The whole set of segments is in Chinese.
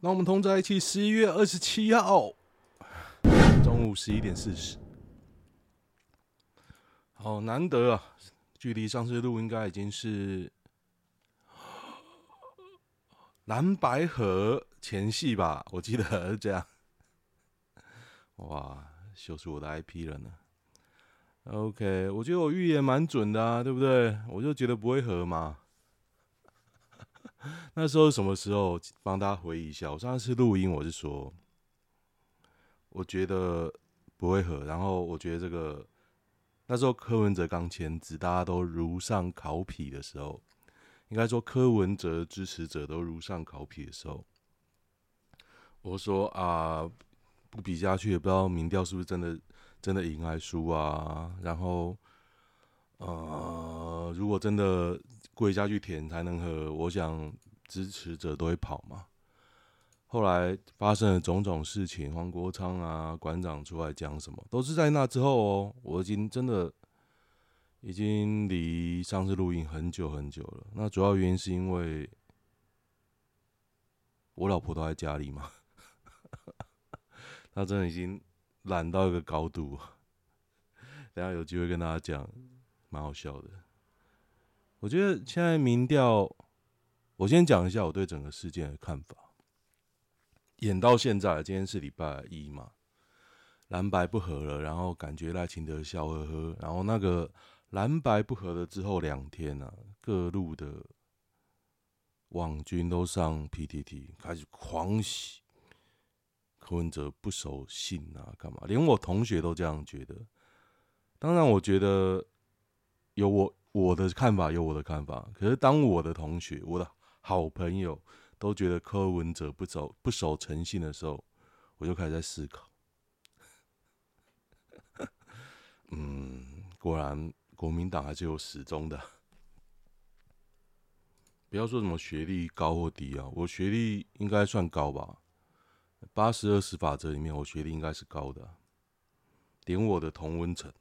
那我们同在一起，十一月二十七号中午十一点四十。好难得啊！距离上次录应该已经是蓝白合前戏吧？我记得是这样。哇，秀出我的 IP 了呢。OK，我觉得我预言蛮准的啊，对不对？我就觉得不会合嘛。那时候什么时候？帮大家回忆一下。我上次录音，我是说，我觉得不会合。然后我觉得这个那时候柯文哲刚签字，大家都如上考妣的时候，应该说柯文哲支持者都如上考妣的时候，我说啊，不比下去也不知道民调是不是真的真的赢还输啊。然后，呃，如果真的。跪下去舔才能喝，我想支持者都会跑嘛。后来发生了种种事情，黄国昌啊馆长出来讲什么，都是在那之后哦。我已经真的已经离上次录音很久很久了。那主要原因是因为我老婆都在家里嘛，她真的已经懒到一个高度。等下有机会跟大家讲，蛮好笑的。我觉得现在民调，我先讲一下我对整个事件的看法。演到现在，今天是礼拜一嘛，蓝白不合了，然后感觉赖清德笑呵呵，然后那个蓝白不合了之后两天啊，各路的网军都上 PTT 开始狂喜，柯文哲不守信啊，干嘛？连我同学都这样觉得。当然，我觉得有我。我的看法有我的看法，可是当我的同学、我的好朋友都觉得柯文哲不守不守诚信的时候，我就开始在思考。嗯，果然国民党还是有始终的。不要说什么学历高或低啊，我学历应该算高吧？八十二十法则里面，我学历应该是高的。连我的同温层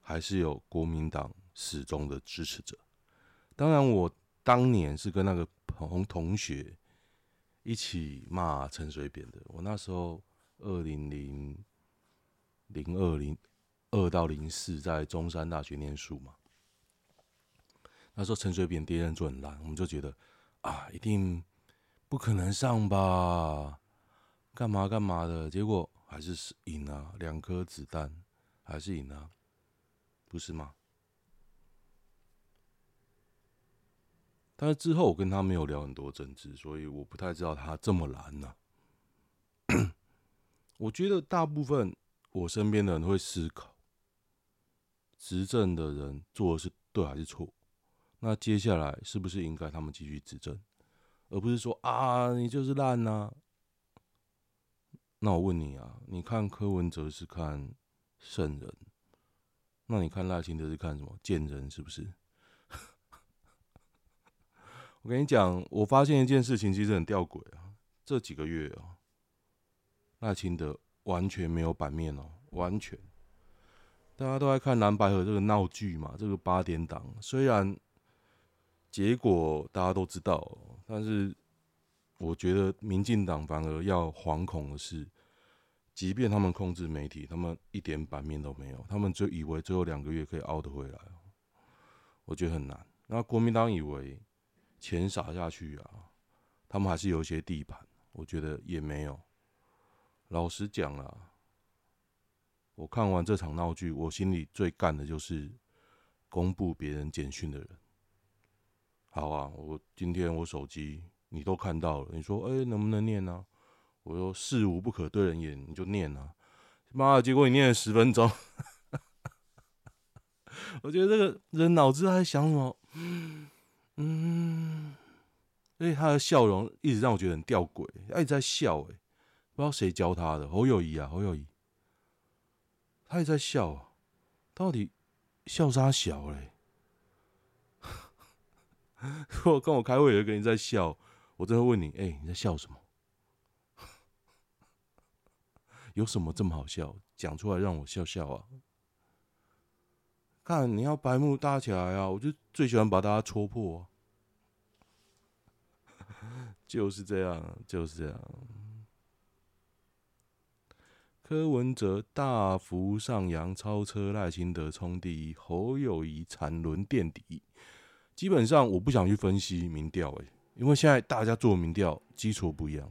还是有国民党。始终的支持者。当然，我当年是跟那个同同学一起骂陈水扁的。我那时候二零零零二零二到零四在中山大学念书嘛。那时候陈水扁第一任做很烂，我们就觉得啊，一定不可能上吧？干嘛干嘛的？结果还是赢啊，两颗子弹还是赢啊，不是吗？但是之后我跟他没有聊很多政治，所以我不太知道他这么蓝呢、我觉得大部分我身边的人会思考，执政的人做的是对还是错？那接下来是不是应该他们继续执政，而不是说啊你就是烂呐、那我问你啊，你看柯文哲是看圣人，那你看赖清德是看什么贱人？是不是？我跟你讲，我发现一件事情，其实很吊诡啊。这几个月啊，赖清德完全没有版面哦，完全。大家都在看蓝白合这个闹剧嘛，这个八点档。虽然结果大家都知道，但是我觉得民进党反而要惶恐的是，即便他们控制媒体，他们一点版面都没有，他们就以为最后两个月可以熬得回来。我觉得很难。那国民党以为。钱撒下去啊，他们还是有一些地盘，我觉得也没有。老实讲啊，我看完这场闹剧，我心里最干的就是公布别人简讯的人。好啊，我今天我手机你都看到了，你说哎、能不能念呢、啊？我说事无不可对人言，你就念啊。妈的，结果你念了十分钟，我觉得这个人脑子在想什么？嗯，所以他的笑容一直让我觉得很吊诡，他一直在笑，诶，不知道谁教他的，侯友谊啊，侯友谊，他也在笑，到底笑啥小嘞？如果跟我开会有一个人在笑，我真会问你，哎、你在笑什么？有什么这么好笑？讲出来让我笑笑啊！看你要白目搭起来啊，我就最喜欢把大家戳破啊。就是这样，就是这样。柯文哲大幅上扬，超车赖清德冲第一，侯友宜惨沦垫底。基本上我不想去分析民调，诶，因为现在大家做民调基础不一样。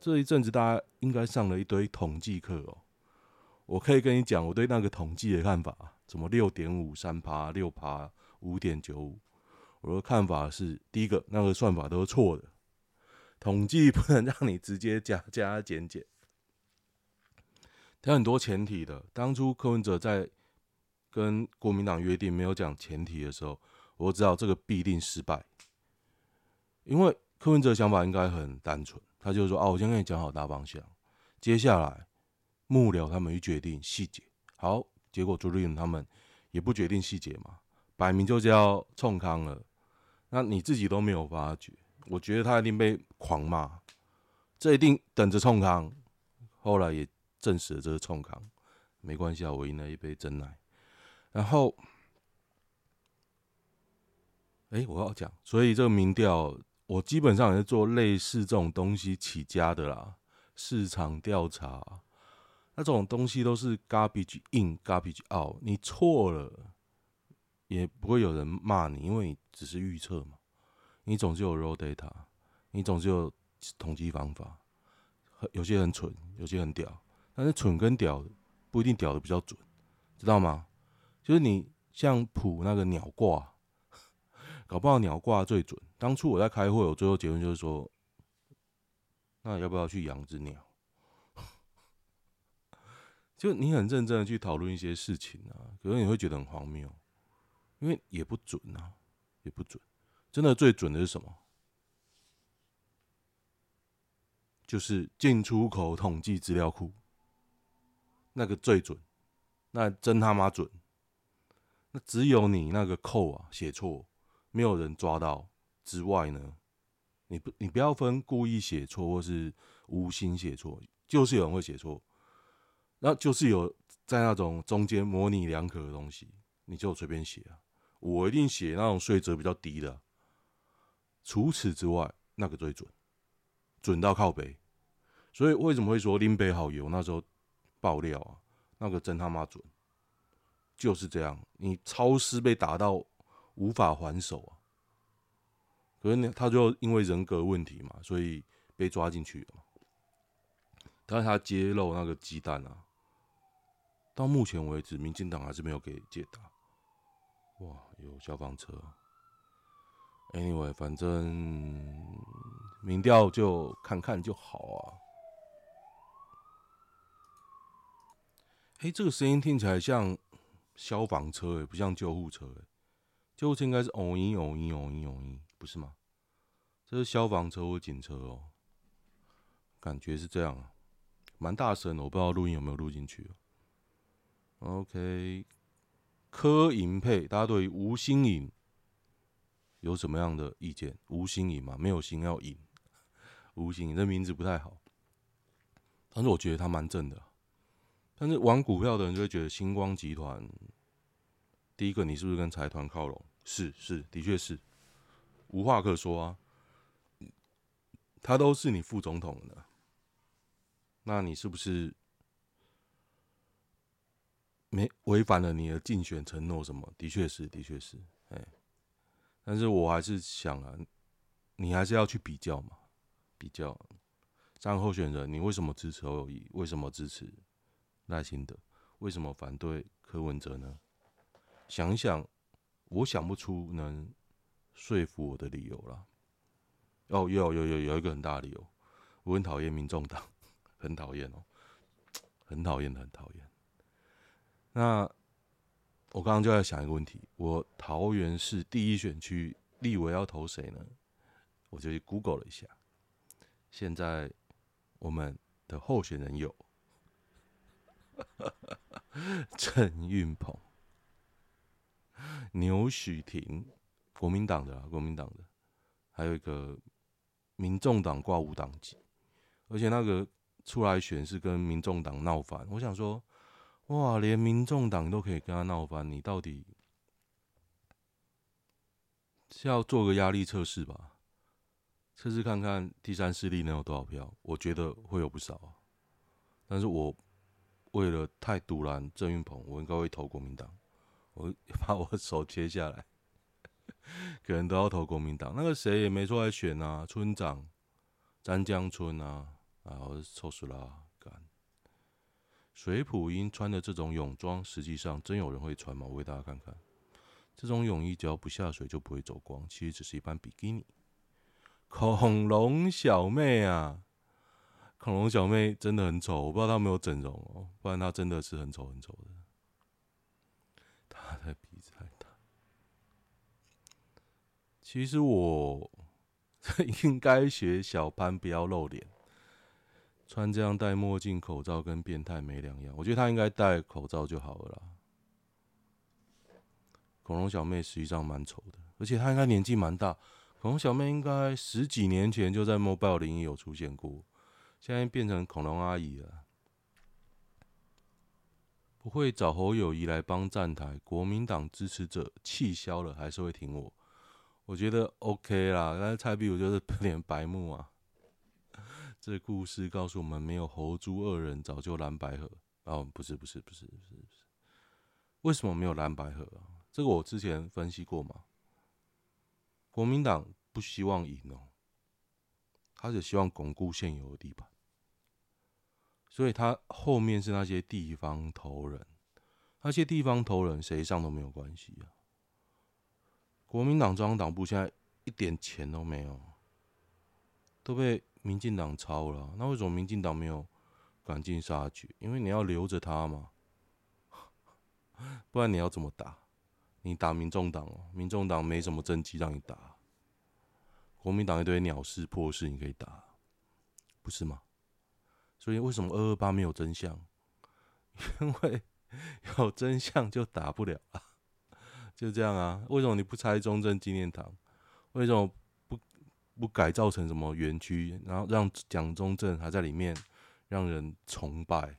这一阵子大家应该上了一堆统计课哦。我可以跟你讲我对那个统计的看法，什么六点五三趴、六趴、五点九五。我的看法是，第一个，那个算法都是错的，统计不能让你直接加加减减。它很多前提的。当初柯文哲在跟国民党约定没有讲前提的时候，我知道这个必定失败，因为柯文哲想法应该很单纯，他就说：“哦，我先跟你讲好大方向，接下来幕僚他们去决定细节。”好，结果朱立伦他们也不决定细节嘛，摆明就是要冲康了。那你自己都没有发觉，我觉得他一定被狂骂，这一定等着冲康。后来也。证实了这个冲康，没关系啊，我赢了一杯真奶。然后，哎、我要讲，所以这个民调，我基本上也是做类似这种东西起家的啦。市场调查，那这种东西都是 garbage in garbage out，你错了也不会有人骂你，因为你只是预测嘛。你总是有 raw data，你总是有统计方法，有些很蠢，有些很屌。但是蠢跟屌不一定屌的比较准，知道吗？就是你像普那个鸟卦，搞不好鸟卦最准。当初我在开会，我最后结论就是说，那要不要去养只鸟？就你很认真的去讨论一些事情啊，可能你会觉得很荒谬，因为也不准啊，也不准。真的最准的是什么？就是进出口统计资料库。那个最准，那真他妈准。那只有你那个扣啊写错，没有人抓到之外呢，你不你不要分故意写错或是无心写错，就是有人会写错，那就是有在那种中间模棱两可的东西，你就随便写啊。我一定写那种税则比较低的，除此之外，那个最准，准到靠北。所以为什么会说林北好油？那时候。爆料啊，那个真他妈准，就是这样。你超市被打到无法还手啊，可是呢，他就因为人格问题嘛，所以被抓进去了。但是他揭露那个鸡蛋啊，到目前为止，民进党还是没有给解答。哇，有消防车。Anyway，反正民调就看看就好啊。哎，这个声音听起来像消防车诶，不像救护车诶。救护车应该是嗡音嗡音嗡音嗡音，不是吗？这是消防车或警车哦，感觉是这样啊，蛮大声的，我不知道录音有没有录进去。OK，柯银配，大家对吴欣颖有什么样的意见？吴欣盈嘛，没有心要赢，吴欣盈这名字不太好，但是我觉得他蛮正的。但是玩股票的人就会觉得星光集团，第一个你是不是跟财团靠拢？是是，的确是，无话可说啊。他都是你副总统的，那你是不是没违反了你的竞选承诺？什么？的确是，的确是，哎。但是我还是想啊，你还是要去比较嘛，比较三个候选人，你为什么支持侯友谊？为什么支持？赖清德为什么反对柯文哲呢？想一想，我想不出能说服我的理由了。哦，有有有有一个很大的理由，我很讨厌民众党，很讨厌哦，很讨厌，很讨厌。那我刚刚就在想一个问题：我桃园市第一选区立委要投谁呢？我就去 Google 了一下，现在我们的候选人有。陈运鹏、牛许庭，国民党的啊，国民党的，还有一个民众党挂五党籍，而且那个出来选是跟民众党闹翻。我想说，哇，连民众党都可以跟他闹翻，你到底是要做个压力测试吧？测试看看第三势力能有多少票，我觉得会有不少。但是我为了太赌烂郑运鹏，我应该会投国民党。我 把我手切下来，可能都要投国民党。那个谁也没出来选啊，村长詹江村啊，啊，我是臭死了，水普英穿的这种泳装，实际上真有人会穿吗？我给大家看看，这种泳衣只要不下水就不会走光，其实只是一般比基尼。恐龙小妹啊，恐龙小妹真的很丑，我不知道她有没有整容哦，不然她真的是很丑很丑的。她的鼻子太大。其实我 应该学小潘，不要露脸，穿这样戴墨镜、口罩跟变态没两样。我觉得她应该戴口罩就好了啦。恐龙小妹实际上蛮丑的，而且她应该年纪蛮大。恐龙小妹应该十几年前就在 Mobile 01有出现过，现在变成恐龙阿姨了。不会找侯友宜来帮站台，国民党支持者气消了还是会挺我，我觉得 OK 啦。但是蔡壁如就是 有点白目啊。这故事告诉我们，没有侯朱二人早就蓝白合。哦，不是不是不是不是不是，为什么没有蓝白合啊？这个我之前分析过嘛。国民党不希望赢哦，他只希望巩固现有的地盘，所以他后面是那些地方头人，那些地方头人谁上都没有关系啊。国民党中央党部现在一点钱都没有，都被民进党抄了。那为什么民进党没有赶尽杀绝？因为你要留着他嘛，不然你要怎么打？你打民众党哦，民众党没什么政绩让你打，国民党一堆鸟事破事你可以打，不是吗？所以为什么二二八没有真相？因为有真相就打不了啊，就这样啊。为什么你不拆中正纪念堂？为什么不改造成什么园区，然后让蒋中正还在里面让人崇拜？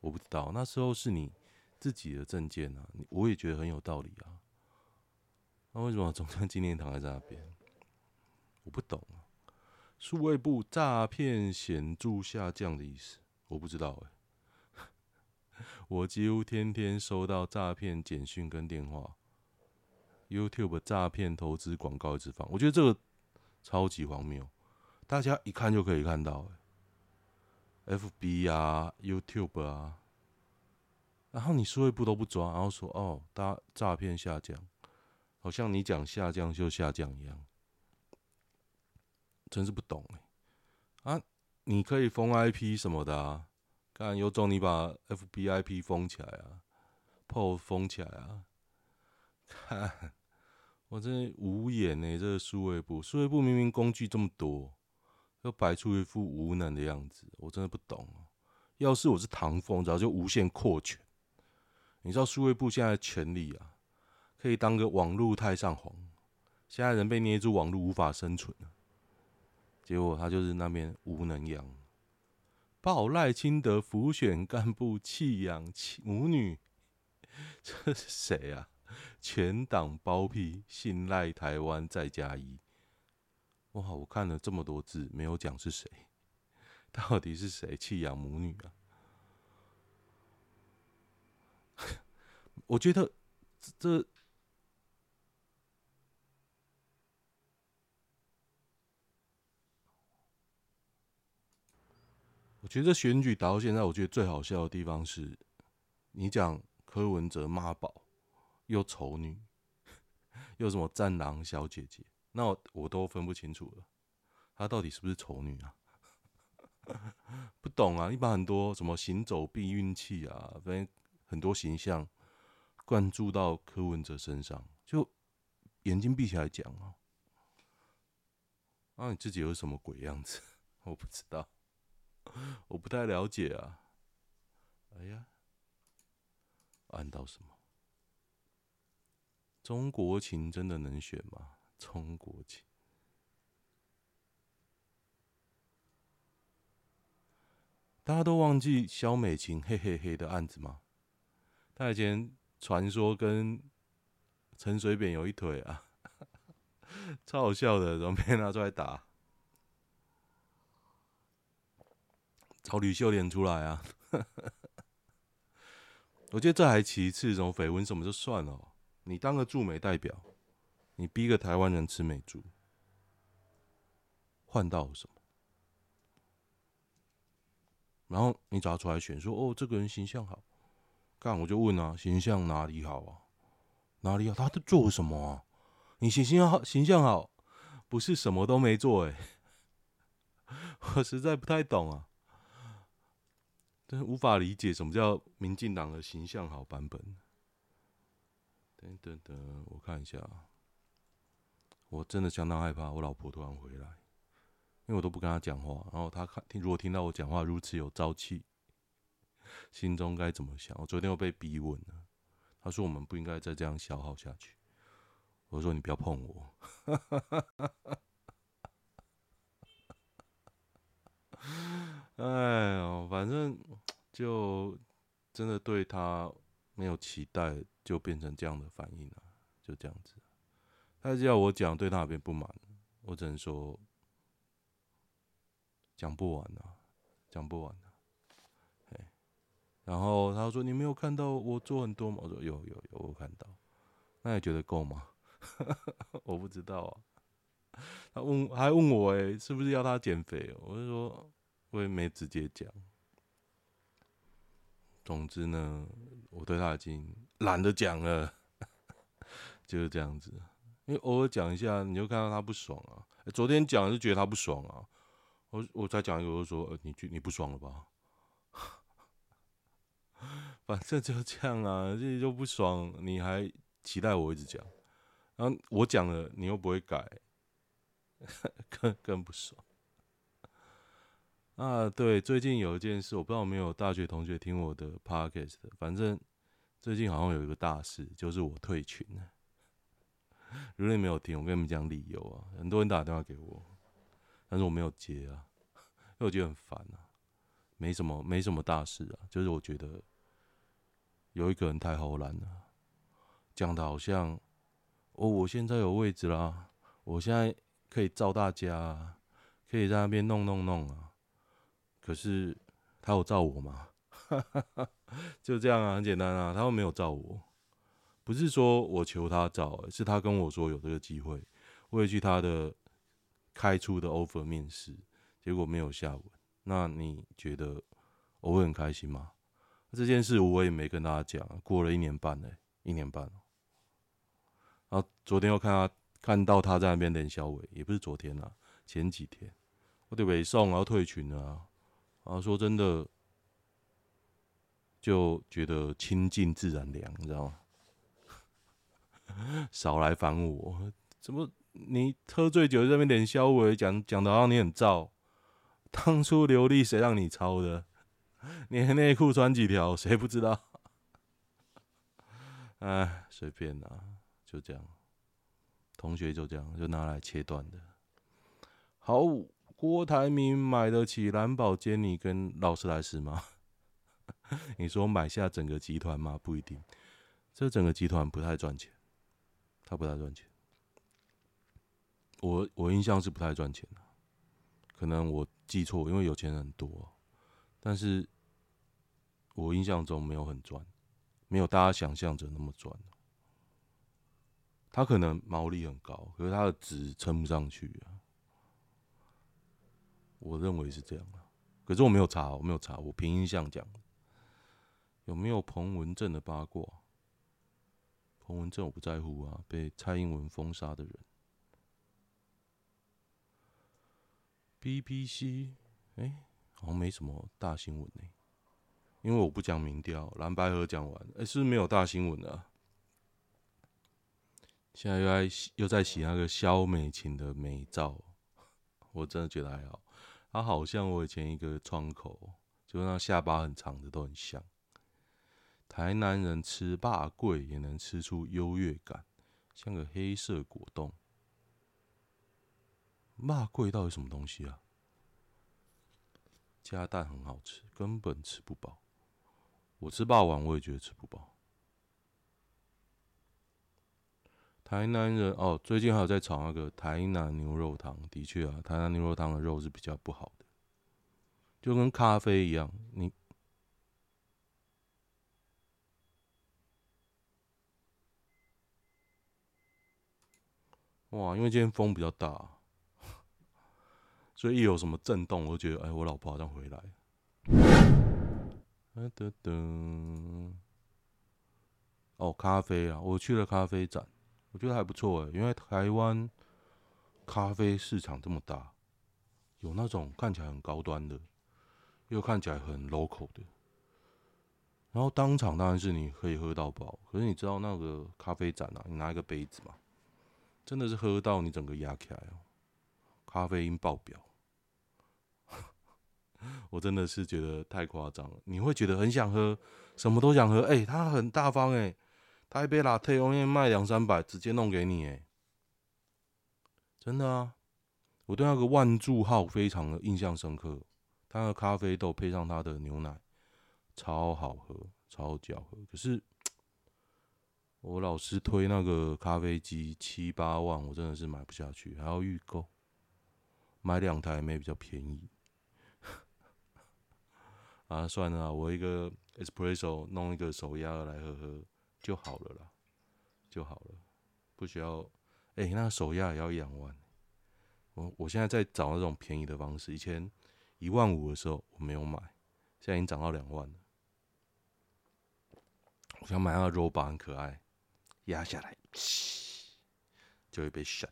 我不知道，那时候是你。自己的政见啊，我也觉得很有道理啊。那为什么中正纪念堂还在那边？我不懂啊。数位部诈骗显著下降的意思，我不知道哎、我几乎天天收到诈骗简讯跟电话，YouTube 诈骗投资广告一直放，我觉得这个超级荒谬，大家一看就可以看到、欸、FB 啊，YouTube 啊。然后你数位部都不抓，然后说哦，大诈骗下降，好像你讲下降就下降一样，真是不懂哎！啊，你可以封 IP 什么的啊，看有种你把 FBIP 封起来啊，PO 封起来啊，看我真无言呢。这个数位部，数位部明明工具这么多，又摆出一副无能的样子，我真的不懂。要是我是唐风，早就无限扩权。你知道数位部现在的权力啊，可以当个网络太上皇。现在人被捏住网络无法生存了，结果他就是那边无能样。报赖清德浮选干部弃养母女，这是谁啊？全党包庇，信赖台湾再加一。哇！我看了这么多字，没有讲是谁，到底是谁弃养母女啊？我觉得这，我觉得选举打到现在，我觉得最好笑的地方是，你讲柯文哲妈宝，又丑女，又什么战狼小姐姐，那我我都分不清楚了，她到底是不是丑女啊？不懂啊！你把很多什么行走避孕器啊，反正很多形象。灌注到柯文哲身上，就眼睛闭起来讲啊，啊，你自己有什么鬼样子？我不知道，我不太了解啊。哎呀，按到什么？中国情真的能选吗？中国情。大家都忘记肖美琴 嘿嘿嘿的案子吗？他以前传说跟陈水扁有一腿啊 超好笑的怎么被拿出来打。找吕秀莲出来啊。我觉得这还其次这种绯闻什么就算了。你当个驻美代表，你逼个台湾人吃美猪，换到什么？然后你找他出来选，说哦，这个人形象好，干我就问啊，形象哪里好啊？哪里好？他都做什么啊？你形象好，形象好，不是什么都没做哎、我实在不太懂啊。真无法理解什么叫民进党的形象好版本。等等等，我看一下，我真的相当害怕我老婆突然回来，因为我都不跟她讲话，然后她看听如果听到我讲话如此有朝气，心中该怎么想？我昨天又被逼问了，她说我们不应该再这样消耗下去。我说你不要碰我。哎呦，反正就真的对她没有期待，就变成这样的反应了，就这样子。他只要我讲对他那边不满，我只能说讲不完了，讲不完了。然后他说：“你没有看到我做很多吗？”我说：“有有有，我看到。”那你觉得够吗？我不知道啊。他问还问我哎，是不是要他减肥？我就说。我也没直接讲。总之呢，我对他已经懒得讲了，就是这样子。因为偶尔讲一下，你就看到他不爽啊。昨天讲就觉得他不爽啊，我我再讲一个，我就说，呃，你你不爽了吧？反正就这样啊，这就不爽，你还期待我一直讲？然后我讲了，你又不会改，更更不爽。啊，对，最近有一件事，我不知道有没有大学同学听我的 podcast，反正最近好像有一个大事，就是我退群了。如果你没有听，我跟你们讲理由啊，很多人打电话给我，但是我没有接啊，因为我觉得很烦啊，没什么，没什么大事啊，就是我觉得有一个人太唬烂了，讲的好像哦，我现在有位置啦，我现在可以罩大家，可以在那边弄弄弄啊。可是他有罩我吗？就这样啊，很简单啊。他又没有罩我，不是说我求他罩，是他跟我说有这个机会，我也去他的开出的 offer 面试，结果没有下文。那你觉得我会很开心吗？这件事我也没跟大家讲，过了一年半了，一年半了。然后昨天又看他看到他在那边连小伟，也不是昨天啊，前几天我得北送，然后退群了啊。啊，说真的，就觉得亲近自然凉，你知道吗？少来烦我！怎么你喝醉酒在那边脸消委，讲讲的好像你很燥？当初流利谁让你抄的？你内裤穿几条？谁不知道？哎，随便啦，就这样。同学就这样，就拿来切断的。好。郭台铭买得起蓝宝坚尼跟劳斯莱斯吗？你说买下整个集团吗？不一定，这整个集团不太赚钱，他不太赚钱。我我印象是不太赚钱的，可能我记错，因为有钱人很多，但是我印象中没有很赚，没有大家想象着那么赚。他可能毛利很高，可是他的值撑不上去啊。我认为是这样啊，可是我没有查，我没有查，我凭印象讲。有没有彭文正的八卦？彭文正我不在乎啊，被蔡英文封杀的人。BBC，哎、好像没什么大新闻呢、因为我不讲民调。蓝白合讲完，哎、是不是没有大新闻啊？现在又在又在洗那个萧美琴的美照，我真的觉得还好。他好像我以前一个窗口，就那下巴很长的都很像。台南人吃霸贵也能吃出优越感，像个黑色果冻。霸贵到底什么东西啊？加蛋很好吃，根本吃不饱。我吃霸王我也觉得吃不饱。台南人哦，最近还有在炒那个台南牛肉汤。的确啊，台南牛肉汤的肉是比较不好的，就跟咖啡一样，你哇，因为今天风比较大，所以一有什么震动，我就觉得哎，我老婆好像回来。噔噔噔，哦，咖啡啊，我去了咖啡展，我觉得还不错哎，因为台湾咖啡市场这么大，有那种看起来很高端的。又看起来很 local 的，然后当场当然是你可以喝到饱，可是你知道那个咖啡展啊，你拿一个杯子嘛，真的是喝到你整个压起来哦，咖啡因爆表，我真的是觉得太夸张了，你会觉得很想喝，什么都想喝，哎，他很大方哎，他一杯 Latte 外面卖两三百，直接弄给你哎，真的啊，我对那个万柱号非常的印象深刻。它的咖啡豆配上它的牛奶，超好喝，超级好喝。可是我老师推那个咖啡机七八万，我真的是买不下去，还要预购，买两台没比较便宜。啊，算了，我一个 espresso 弄一个手压来喝喝就好了啦，就好了，不需要。哎、那个手压也要一两万。我我现在在找那种便宜的方式，以前。一万五的时候我没有买，现在已经涨到两万了。我想买那个 robot 很可爱，压下来，就会被 shut，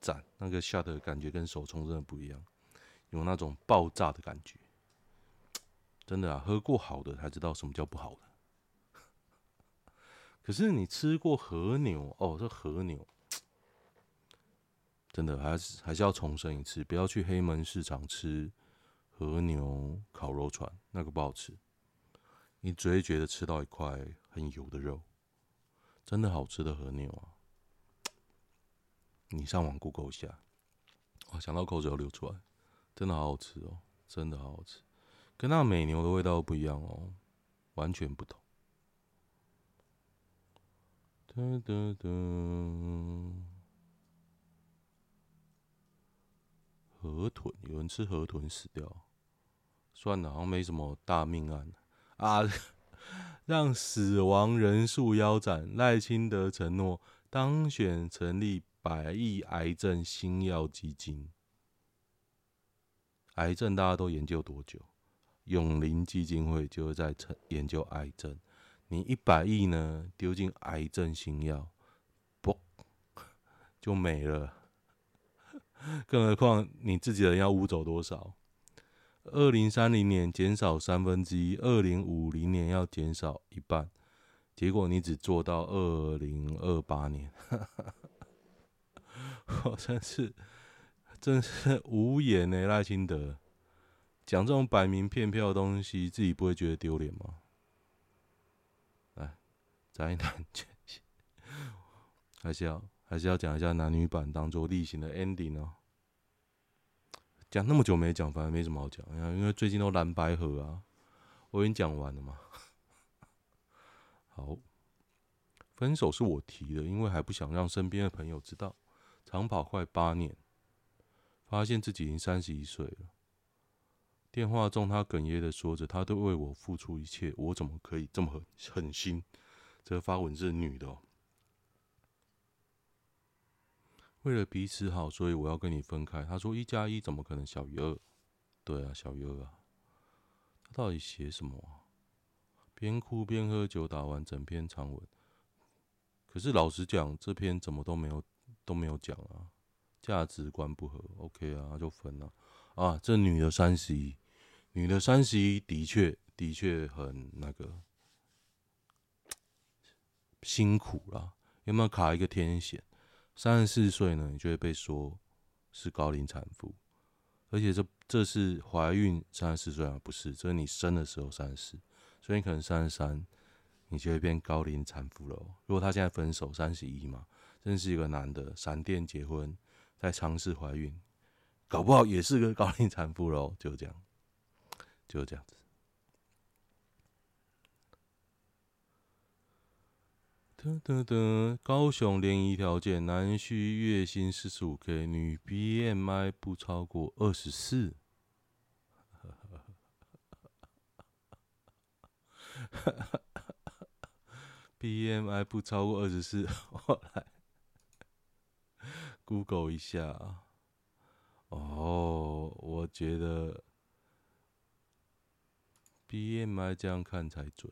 赞，那个 shut 的感觉跟手冲真的不一样，有那种爆炸的感觉。真的啊，喝过好的才知道什么叫不好的。可是你吃过和牛哦，这和牛。真的还是还是要重申一次，不要去黑门市场吃和牛烤肉串，那个不好吃。你只会觉得吃到一块很油的肉。真的好吃的和牛啊！你上网 Google 一下，哇想到口水要流出来，真的好好吃哦，真的好好吃，跟那美牛的味道不一样哦，完全不同。哒哒哒。河豚，有人吃河豚死掉，算了，好像没什么大命案啊。让死亡人数腰斩，赖清德承诺当选成立百亿癌症新药基金。癌症大家都研究多久？永龄基金会就是在研究癌症。你一百亿呢，丢进癌症新药，不就没了？更何况你自己的人要污走多少？二零三零年减少三分之一，二零五零年要减少一半，结果你只做到二零二八年，我真是真是无言呢。赖清德讲这种摆明骗票的东西，自己不会觉得丢脸吗？灾难全息，还是要。还是要讲一下男女版当做例行的 ending 哦。讲那么久没讲，反而没什么好讲。因为最近都蓝白合啊，我已经讲完了嘛。好，分手是我提的，因为还不想让身边的朋友知道。长跑快八年，发现自己已经三十一岁了。电话中，他哽咽的说着：“他都为我付出一切，我怎么可以这么狠狠心？”这个发文是女的哦。为了彼此好，所以我要跟你分开。他说：“一加一怎么可能小于二？”对啊，小于二啊。他到底写什么？边哭边喝酒，打完整篇长文。可是老实讲，这篇怎么都没有都没有讲啊？价值观不合，OK 啊，就分了。啊，这女的三十一，女的三十一的确的确很那个辛苦啦。有没有卡一个天险？三十四岁呢，你就会被说是高龄产妇，而且这这是怀孕三十四岁啊，不是，这是你生的时候三十四，所以你可能三十三，你就会变高龄产妇了。如果他现在分手三十一嘛，认识一个男的，闪电结婚，在尝试怀孕，搞不好也是个高龄产妇喽，就这样，就这样子。得得得，高雄联谊条件：男需月薪四十五 K，女 BMI 不超过二十四。BMI 不超过二十四，我来 Google 一下。哦，我觉得 BMI 这样看才准。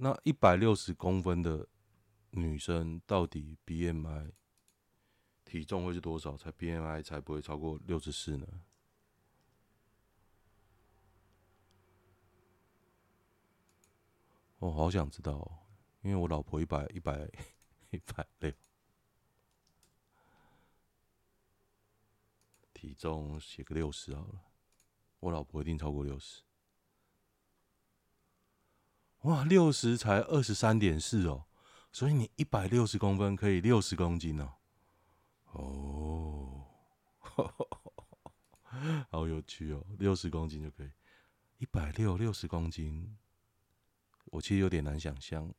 那一百六十公分的女生，到底 BMI 体重会是多少？才 BMI 才不会超过六十四呢？我、好想知道、哦，因为我老婆一百一百一百六，体重写个六十好了，我老婆一定超过六十。哇，六十才二十三点四哦，所以你一百六十公分可以六十公斤哦。哦，好有趣哦，六十公斤就可以，一百六六十公斤。我其实有点难想象，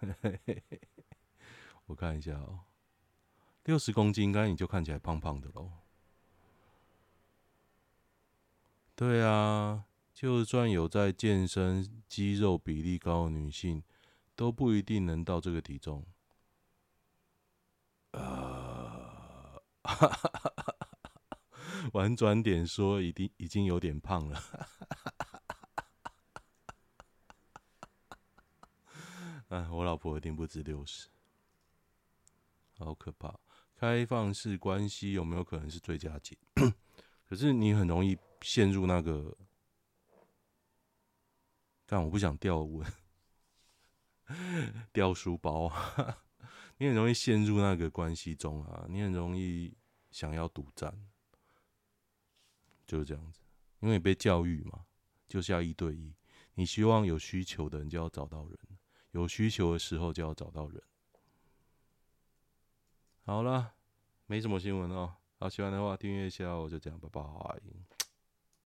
我看一下哦，六十公斤，应该你就看起来胖胖的喽。对啊，就算有在健身、肌肉比例高的女性，都不一定能到这个体重。啊，婉转点说，已经已经有点胖了。哎，我老婆一定不止六十，好可怕！开放式关系有没有可能是最佳解？可是你很容易陷入那个，但我不想掉文，掉书包啊，你很容易陷入那个关系中啊！你很容易想要独占，就是这样子，因为你被教育嘛，就是要一对一，你希望有需求的人就要找到人。有需求的时候就要找到人。好了，没什么新闻哦。好，喜欢的话订阅一下，我就这样，拜拜。